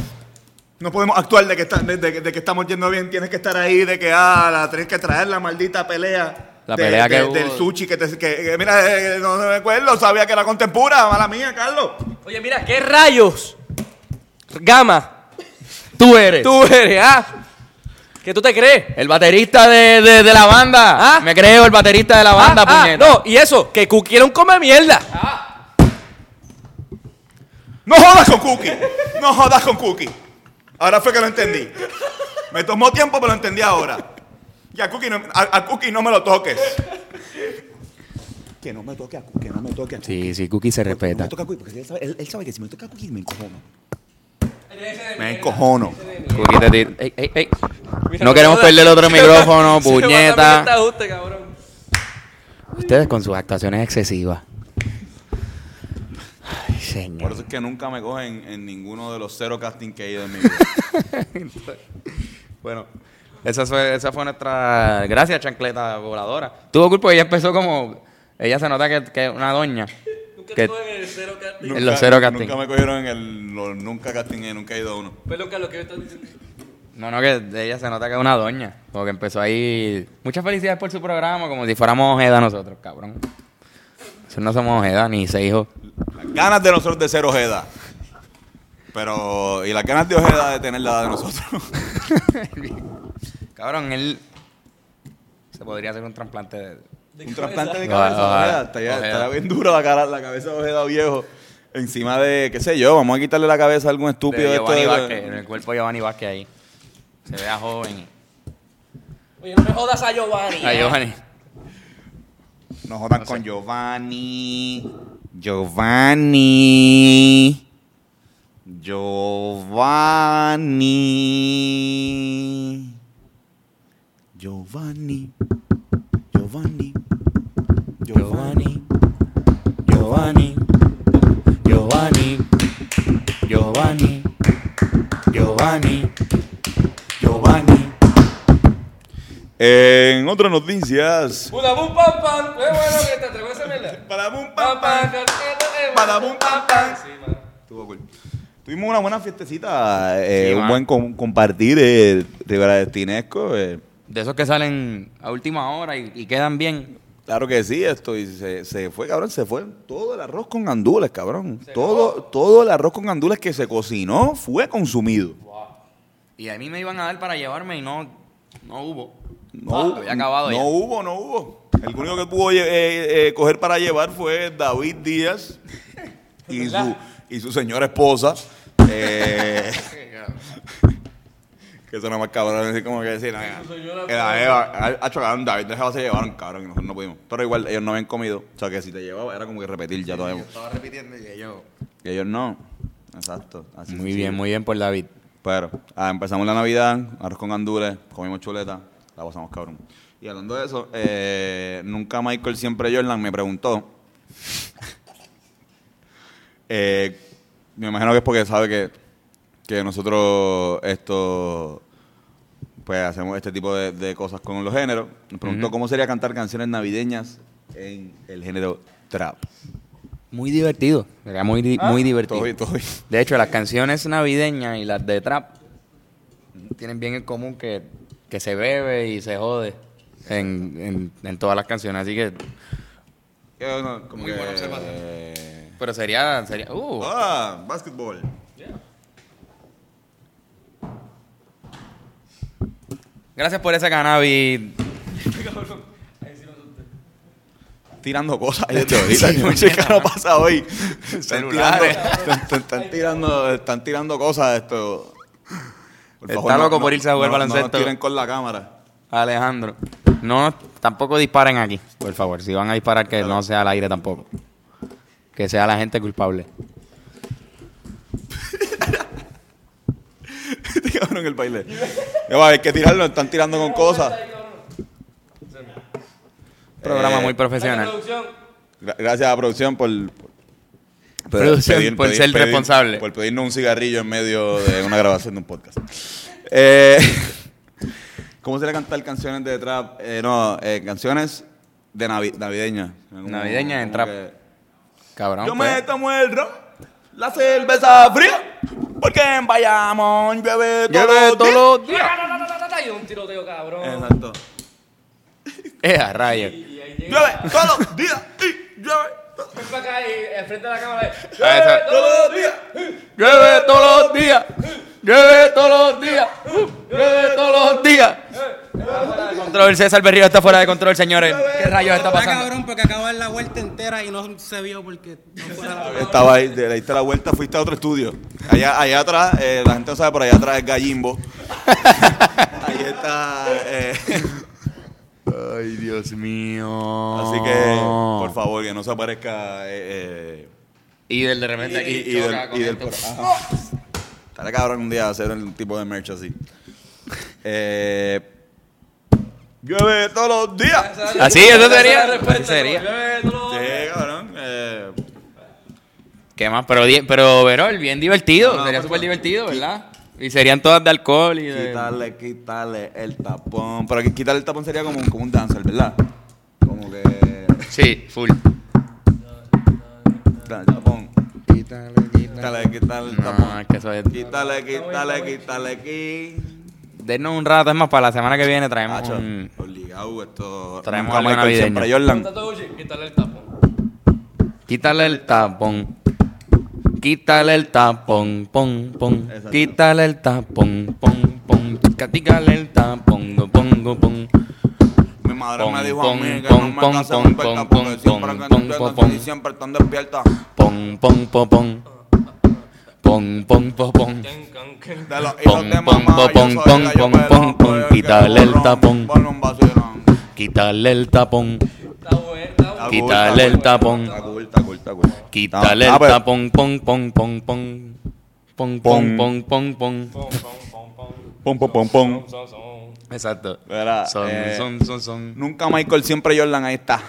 No podemos actuar de que, está- de, de- de que estamos yendo bien. Tienes que estar ahí, de que, ah, la, tienes que traer la maldita pelea. La de- pelea que de- hubo. Del sushi que, te, que, que- mira, eh, no me acuerdo, sabía que era con tempura, mala mía, Carlos. Oye, mira, ¿qué rayos? Gama, Tú eres. tú eres, ¿ah? ¿Qué tú te crees? El baterista de, de- de la banda. Ah. Me creo el baterista de la banda, Ah, ah, puñeta. no, y eso, que Cookie era un come mierda. No jodas con Cookie. No jodas con Cookie. Ahora fue que lo entendí. Me tomó tiempo, pero lo entendí ahora. Y a Cookie no, a, a Cookie no me lo toques. Que no me toque a Cookie, que no me toque a Cookie. Sí, sí, Cookie se No respeta. me toca a Cookie, porque él sabe, él- él sabe que si me toca a Cookie me encojono. Me encojono. Cookie te tira- Ey, ey, ey. Mira, No queremos perder otro micrófono, puñeta. ajuste, cabrón. Ustedes con sus actuaciones excesivas. Ay, Por señor. eso es que nunca me cogen en ninguno de los cero casting que he ido en mi vida. Bueno, esa fue, esa fue nuestra. Gracias, chancleta voladora. Tuvo culpa, ella empezó como. Ella se nota que que es una doña. Que, en el cero casting. En los cero casting. Nunca me cogieron en el. los nunca casting, eh, nunca he ido a uno. Perdón, Carlos, ¿qué me estás diciendo? no, no, que de ella se nota que es una doña. Como que empezó ahí. Muchas felicidades por su programa, como si fuéramos Ojeda nosotros, cabrón. Nosotros no somos Ojeda, ni seis hijos. Las ganas de nosotros de ser Ojeda. Pero. Y las ganas de Ojeda de tener la edad de nosotros. Cabrón, él. Se podría hacer un trasplante de. Un trasplante de cabeza, ojalá. Ojeda. Estaría, Ojeda. estaría bien duro la, cara, la cabeza de Ojeda viejo. Encima de, qué sé yo, vamos a quitarle la cabeza a algún estúpido de de esto Giovanni de- Vázquez, en el cuerpo de Giovanni Vázquez ahí. Se vea joven. Oye, no me jodas a Giovanni. A ¿eh? Giovanni. No jodan con Giovanni. Giovanni. Giovanni. Giovanni, Giovanni, Giovanni, Giovanni, Giovanni, Giovanni, Giovanni, Giovanni. En otras noticias. Budabum pam pam. Qué bueno que te atreves a hacerla. Badabum pam pam. Badabum pam pam. Sí. Estuvo. Tuvimos una buena fiestecita, eh, un buen compartir eh, Rivera Destinesco. Eh. De esos que salen a última hora y, y quedan bien. Claro que sí, esto y se, se fue, cabrón, se fue todo el arroz con gandules, cabrón. Todo, todo el arroz con gandules que se cocinó fue consumido. Y a mí me iban a dar para llevarme y no, no hubo. No, Ah, había acabado no ya. hubo, no hubo. El único que pudo eh, eh, coger para llevar fue David Díaz y su, y su señora esposa. eh, que nada más cabrón, así como que decir, "Nah, que la Eva, hacho, cabrón, David dejaba se llevaron, cabrón, y nosotros no pudimos. Pero igual, ellos no habían comido. O sea, que si te llevaba era como que repetir ya todavía. Estaba repitiendo y yo. Y ellos no. Exacto. Así Muy bien, muy bien por David. Pero ah, empezamos la Navidad, arroz con gandules, comimos chuleta, la pasamos cabrón. Y hablando de eso, eh, nunca Michael siempre Jordan me preguntó Eh, me imagino que es porque sabe que, que nosotros esto pues hacemos este tipo de, de cosas con los géneros. Nos preguntó cómo sería cantar canciones navideñas en el género trap. Muy divertido. Sería muy, di- muy divertido. Todo todo bien. De hecho, las canciones navideñas y las de trap tienen bien en común que, que se bebe y se jode en, en, en todas las canciones. Así que. No, como Muy que, eh, Pero sería. sería uh, ah, basketball. Gracias por ese cannabis. tirando cosas ahí desde ahorita. Yo no sé qué nos pasa hoy. Están tirando, Celulares. están, están- están tirando, están tirando cosas esto. Por Está loco por irse a jugar no, No baloncesto. nos tiren con la cámara. Alejandro. No, tampoco disparen aquí, por favor. Si van a disparar, que no sea al aire tampoco. Que sea la gente culpable. Este cabrón el baile. Va, hay que tirarlo, están tirando con cosas. Programa Eh, muy profesional. Gra- Gracias a la producción por, por, Producción, por ser responsable. Por pedirnos un cigarrillo en medio de una grabación de un podcast. Eh, ¿Cómo se le cantar canciones de trap? Eh, no, eh, canciones de navi- navideñas. Como- Navideñas en como trap. que- Cabrón. Yo pues. me tomo el ron, la cerveza fría, porque en Bayamón llueve todos Llueve los todos días. los días. Y un tiroteo, cabrón. Exacto. Eh, a llega. Llueve todos los días y llueve Ven para acá y al frente de la cámara. Esa- todos los días. Llueve todos los días. Llueve todos los días. Llueve todos los días. Fuera de Control, César Berrío está fuera de control, señores. ¿Qué rayos está Está pasando? cabrón porque acabo de dar la vuelta entera y no se vio porque no fuera la Estaba ahí, le diste la vuelta, fuiste a otro estudio. Allá, allá atrás, eh, la gente no sabe, por allá atrás es Gallimbo. ahí está. eh, Ay, Dios mío. así que, por favor, que no se aparezca. Eh, eh, Y del de repente aquí. y, y del, choca con y del por- ajá. Estará cabrón un día hacer un tipo de merch así. Eh, llueve todos los días. Así, eso sería. Así sería. Llueve todos los Sí, cabrón. Eh, ¿Qué más? Pero, pero Verol, bien divertido. No, no, sería súper divertido, ¿verdad? Y serían todas de alcohol y de... Quítale, quítale el tapón. Pero que quitarle el tapón sería como, un- como un dancer, ¿verdad? Como que. Sí, full. Quítale el tapón. Quítale, Quítale, quítale el tapón. No, es que eso es... Quítale, quítale, quítale aquí. Denos un rato, es más, para la semana que viene traemos Macho, un... obligado esto. Traemos algo navideño. Siempre Jordan. Quítale el tapón. Quítale el tapón. Quítale el tapón, pon, pon. Exacto. Quítale el tapón, pon, pon. Quítale el tapón, pongo, pon. Mi madre Pon, me dijo a pon, mí que pon, no me pon, porque pon, siempre pon, que pon, despiertan pon, pon. siempre están despiertas. Pon, pon, pon, pon. Pon, pon, pon, pon. De los Pon, hijos de pon, mamá, pon, yo pon, soy pon, gallo pon, pelón, pon, pon. porque Quítale el tapón. Quítale el tapón. Quítale el tapón. Quítale Ah, el pues, tapón, pon, pon, pon, pon. Pon, pon, pon, pon, pon. Pom, pom, pom, pom. Pom, pom, pom, pom. Son, son. Exacto. Son, eh, son, son, son. Nunca Michael, siempre Jordan, ahí está.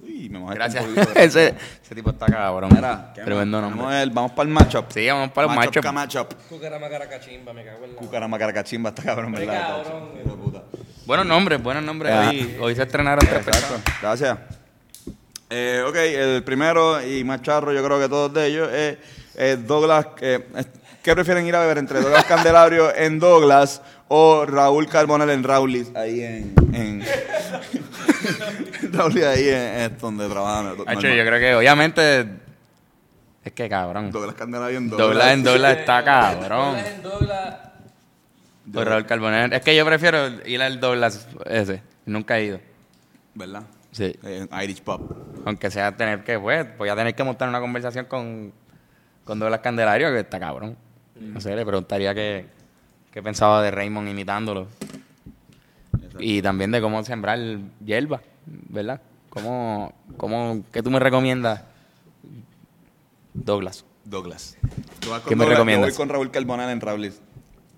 Uy, me Gracias. ese, ese tipo está cabrón. Mira, ¿qué Tremendo nombre. Vamos, el- vamos para el matchup. Sí, vamos para los Matchup matchup. Cucarama caracachimba, me cago en la. Cucarama caracachimba está cabrón, Qué ¿verdad? cabrón. Buenos nombres, buenos nombres. Hoy, hoy se estrenaron tres. Gracias. Eh, ok, el primero y más charro, yo creo que todos de ellos, es, es Douglas. eh, es- ¿Qué prefieren ir a beber entre Douglas Candelario en Douglas o Raúl Carbonell en Raulis? Ahí en. en Raulis ahí en, es donde trabajan. Hacho, yo creo que obviamente. Es que cabrón. Douglas Candelario en Douglas. Douglas en Douglas está cabrón. Douglas en Douglas. Por Raúl Carbonell. Es que yo prefiero ir al Douglas ese. Nunca he ido. ¿Verdad? Sí. Eh, Irish Pop. Aunque sea tener que, pues, voy a tener que montar una conversación con, con Douglas Candelario, que está cabrón. No sé, le preguntaría qué, qué pensaba de Raymond imitándolo. Y también de cómo sembrar hierba, ¿verdad? ¿Cómo, cómo, ¿Qué tú me recomiendas, Douglas? Douglas. ¿Qué me Douglas, recomiendas? Yo voy con Raúl Carbonell en Raulis.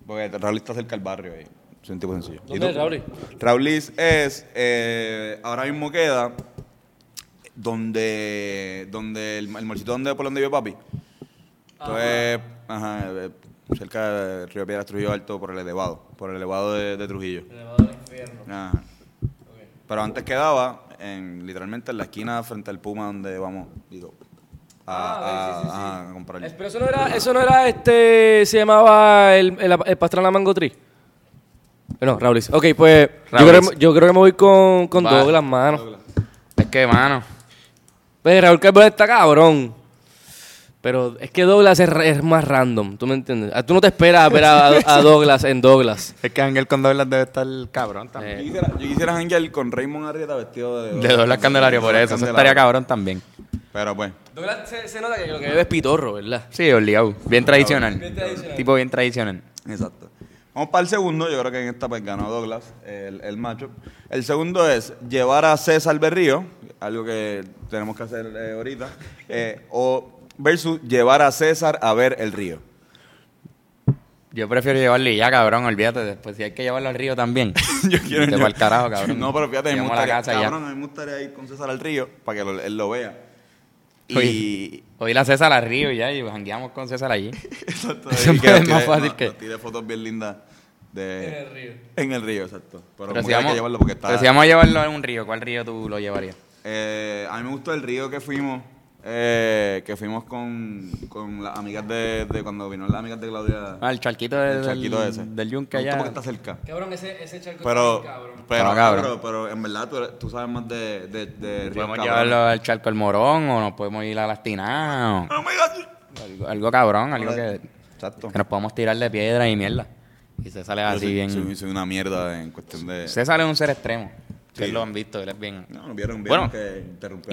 Porque Raulis está cerca del barrio ahí. Es un tipo sencillo. ¿Y ¿Dónde es Raulis? Raulis es, eh, ahora mismo queda donde, donde el, el morcito donde, por donde vive papi. Esto es ajá, eh, cerca del río Piedras Trujillo Alto por el elevado, por el elevado de, de Trujillo. Ajá. Pero antes quedaba en, literalmente en la esquina frente al Puma donde vamos, digo, a, a- ajá, a comprar. Pero eso no era, eso no era este, se llamaba el, el, el Pastrana Mango Tree. No, Raulis. Ok, pues yo creo, que- yo creo que me voy con, con. Douglas, mano. Es que, mano, Pues Raúl Carbón está cabrón. Pero es que Douglas es, es más random, ¿tú me entiendes? Ah, Tú no te esperas ver a, a Douglas en Douglas. es que Ángel con Douglas debe estar cabrón Yo también. quisiera, yo quisiera janguear con Raymond Arrieta vestido de... De Douglas Candelario, por eso. Eso estaría cabrón también. Pero pues, Douglas se, se nota que lo que bebe es pitorro, ¿verdad? Sí, obligado. Bien tradicional. Bien tradicional. Tipo bien tradicional. exacto. Vamos para el segundo, yo creo que en esta pues ganó Douglas, el, el macho. El segundo es llevar a César Berrío, algo que tenemos que hacer eh, ahorita, eh, o versus llevar a César a ver el río. Yo prefiero llevarlo y ya, cabrón, olvídate. Después, si hay que llevarlo al río también. Yo quiero Te carajo, cabrón. No, pero fíjate, me gustaría, ya. cabrón, a mí me gustaría ir con César al río para que lo- él lo vea. Y. Hoy la César al río ya, y jangueamos con César allí. exacto, Eso es más fácil no, que- nos tire fotos bien lindas de, En el río. En el río, exacto. Pero Pero, como si, que hay vamos, que llevarlo porque está... pero si vamos a llevarlo a un río, ¿cuál río tú lo llevarías? Eh, a mí me gustó el río que fuimos, eh, que fuimos con, con las amigas de, de cuando vino las amigas de Claudia. Ah, el charquito, del, el charquito ese. del yunque allá. porque está cerca. Cabrón, ese, ese charco Pero, está cabrón. pero, cabrón. pero, pero en verdad tú, tú sabes más de, de, Podemos llevarlo al charco El Morón o nos podemos ir a las Tinadas. Oh. Algo, algo cabrón, algo que, Exacto. que nos podamos tirar de piedra y mierda. Y se sale así soy, bien. soy- soy una mierda en cuestión de... Se sale un ser extremo. Sí. Ustedes lo han visto, él es bien. No, vieron, vieron Bueno, que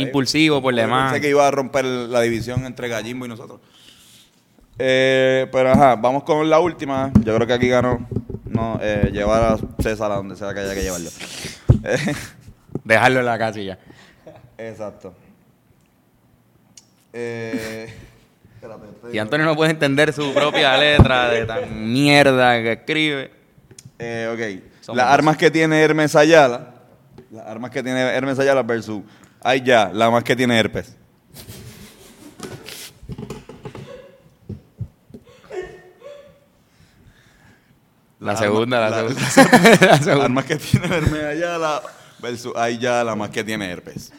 impulsivo por demás. Pensé que iba a romper la división entre Gallimbo y nosotros. Eh, pero ajá, vamos con la última. Yo creo que aquí ganó no, eh, llevar a César a donde sea que haya que llevarlo. Eh, Dejarlo en la ya. exacto. Eh, Y Antonio no puede entender su propia letra de tan mierda que escribe. Eh, ok. Somos las dos. armas que tiene Hermes Ayala. Las armas que tiene Hermes Ayala versus. Ay, ya, la más que tiene herpes. La segunda, la, segunda. la Las segunda. armas que tiene Hermes Ayala versus. Ay, ya, la más que tiene herpes.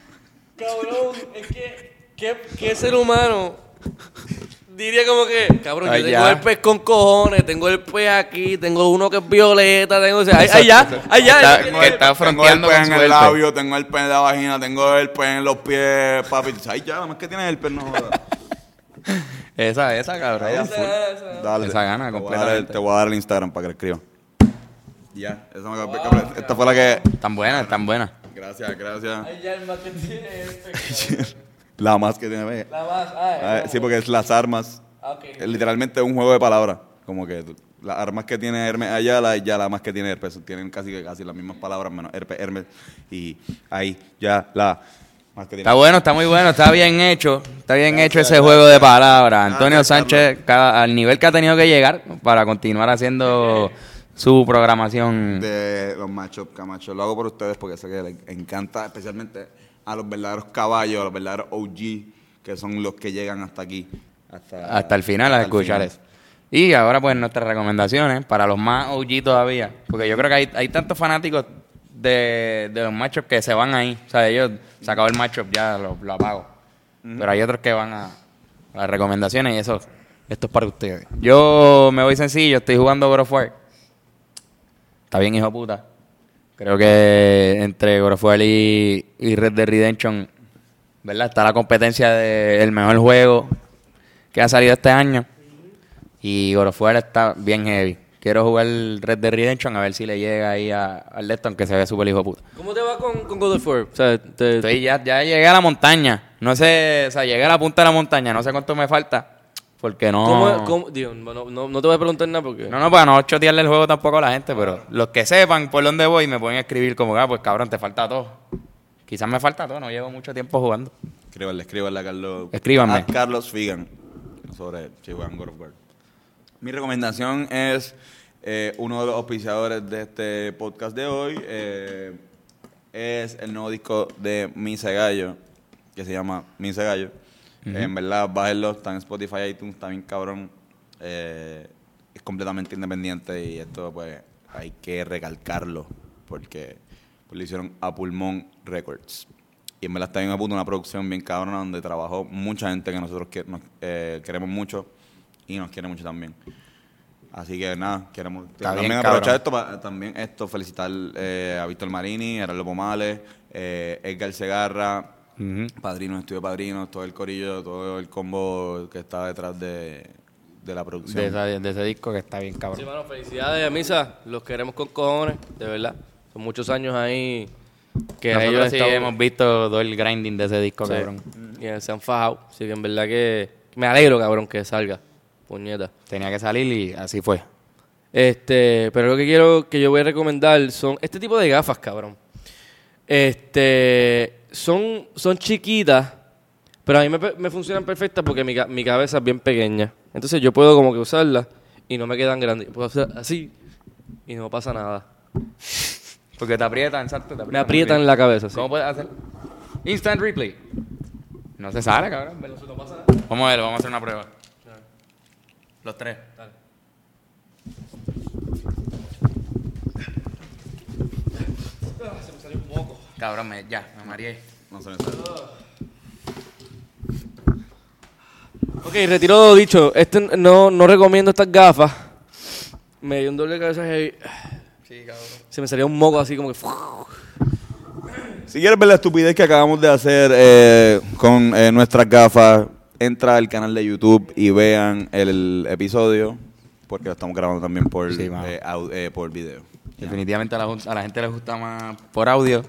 Cabrón, es que, ¿qué, qué ser humano diría como que, cabrón, Ay, yo tengo ya. el pez con cojones, tengo el pez aquí, tengo uno que es violeta, tengo, o sea, ay, ay, ya, ay, ya, Está- que está tengo el fronteando pez con en el labio, tengo el pez en la vagina, tengo el pez en los pies, papi. Ay, ya, la más que tiene herpes, no jodas. Esa, esa, cabrón. Esa, full. esa. Dale. Esa gana te voy, a dar el, completamente. te voy a dar el Instagram para que le escriban. Ya, esa me- esta fue la que. Tan buena, tan buena. Gracias, gracias. Ay, ya, el más que tiene este, cabrón. La más que tiene. La más, ah, Ah, sí, porque es las armas. Ah. Es literalmente un juego de palabras. Como que las armas que tiene Hermes Ayala y ya la más que tiene Herpes. Tienen casi casi las mismas palabras, menos Herpes, Hermes. Y ahí ya la más que tiene. Está bueno, está muy bueno, está bien hecho. Está bien Gracias, hecho ese gracias. juego de palabras. Gracias, Antonio Sánchez, cada- al nivel que ha tenido que llegar para continuar haciendo su programación. de los matchups, Camacho. Lo hago por ustedes porque sé que les encanta, especialmente a los verdaderos caballos, a los verdaderos OG, que son los que llegan hasta aquí. Hasta, hasta el final a hasta el escuchar final. eso. Y ahora pues nuestras recomendaciones para los más OG todavía. Porque yo creo que hay, hay tantos fanáticos de, de los matchups que se van ahí. O sea, ellos se acabó el matchup, ya lo, lo apago. Pero hay otros que van a, a las recomendaciones y eso, esto es para ustedes. Yo me voy sencillo, estoy jugando God of War. Está bien, hijo puta. Creo que entre God of War y, y Red Dead Redemption, ¿verdad? Está la competencia del mejor juego que ha salido este año. Y God of War está bien heavy. Quiero jugar Red Dead Redemption a ver si le llega ahí a, Leston que se ve súper hijo de puta. ¿Cómo te va con, con God of War? O sea, te, Estoy ya, ya llegué a la montaña. No sé, o sea, llegué a la punta de la montaña. No sé cuánto me falta. Porque no. ¿cómo, cómo- digo, no, no, no te voy a preguntar nada porque... No, no, para no chotearle el juego tampoco a la gente, pero los que sepan por dónde voy me pueden escribir como, ah, pues cabrón, te falta todo. Quizás me falta todo, no llevo mucho tiempo jugando. Escríbanle, escríbanle a Carlos. Escríbanme. A Carlos Figan sobre juegan God of War. Mi recomendación es eh, uno de los auspiciadores de este podcast de hoy. eh, es el nuevo disco de Misa Gallo, que se llama Misa Gallo. En verdad, bájenlo. Está en Spotify, iTunes, está bien cabrón. Eh, es completamente independiente y esto, pues, hay que recalcarlo porque pues, lo hicieron a Pulmón Records. Y en verdad está bien a punto una producción bien cabrona donde trabajó mucha gente que nosotros que- nos, eh, queremos mucho y nos quiere mucho también. Así que nada, queremos también aprovechar esto, pa- también esto, felicitar eh, a Víctor Marini, a Arlo Pomales, eh, Edgar Segarra, Ujú. Padrinos, Estudio Padrinos, todo el corillo, todo el combo que está detrás de, de la producción. De, esa- de ese disco que está bien Sí, cabrón. mano, felicidades a Misa. Los queremos con cojones, de verdad. Son muchos años ahí que Nosotros ellos sí hemos visto todo el grinding de ese disco, Sí. cabrón. Y se han fajado. Así que en verdad que me alegro, cabrón, que salga. Puñeta. Tenía que salir y así fue. Este, pero lo que quiero que yo voy a recomendar son este tipo de gafas, cabrón. Este, son, son chiquitas, pero a mí me, me funcionan perfectas porque mi, mi cabeza es bien pequeña. Entonces yo puedo como que usarlas y no me quedan grandes. Puedo hacer así y no pasa nada. Porque te aprietan, exacto. Te Me aprietan la cabeza, sí. ¿Cómo puedes hacer? Instant replay. No se sale, cabrón. Vamos a ver, vamos a hacer una prueba. Los tres. Cabrón, me, ya, me mareé. No se me sale. Ok, retiro lo dicho. Este no, no recomiendo estas gafas. Me dio un doble de cabeza heavy. Se me salía un moco así como que... Si quieres ver la estupidez que acabamos de hacer eh, con eh, nuestras gafas, entra al canal de YouTube y vean el, episodio, porque lo estamos grabando también por, Sí, eh, au- eh, por video. Definitivamente a la, a la gente le gusta más por audio.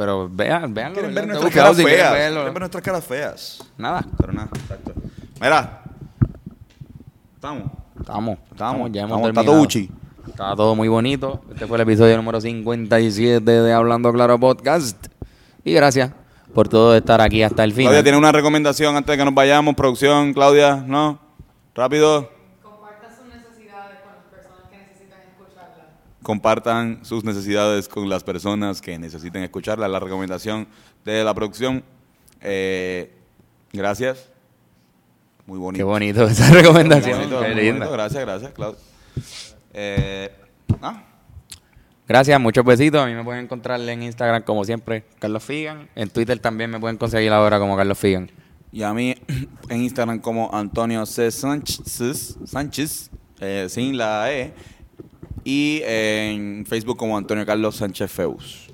Pero vean, vean Quieren ver nuestras caras feas. Quieren ver nuestras caras feas. Nada. Pero nada, exacto. Mira. Estamos. Estamos, Estamos. ya hemos Estamos, está terminado. todo uchi. Estaba todo muy bonito. Este fue el episodio número 57 de Hablando Claro Podcast. Y gracias por todo estar aquí hasta el final. Claudia tiene una recomendación antes de que nos vayamos. Producción, Claudia, ¿no? Rápido. Comparta sus necesidades con las personas que necesitan escucharla. Compartan sus necesidades con las personas que necesiten escucharla. La recomendación de la producción. Eh, gracias. Muy Qué bonito. bonito esa Muy recomendación. bonito, muy bonito. Gracias, gracias, Claudia. Eh, ah, Gracias, muchos besitos. A mí me pueden encontrar en Instagram como siempre, Carlos Figan. En Twitter también me pueden conseguir ahora como Carlos Figan. y a mí en Instagram como Antonio C. Sánchez, Sánchez eh, sin la E. Y en Facebook como Antonio Carlos Sánchez Feus.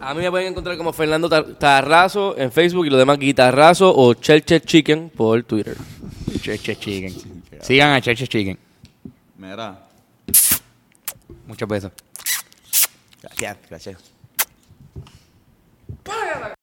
A mí me pueden encontrar como Fernando Tar- Tarrazo en Facebook y los demás Guitarrazo o Chelche Chicken por Twitter. Cheche Chicken. Sigan a Cheche Chicken. Mira. Muchos besos. Gracias, gracias.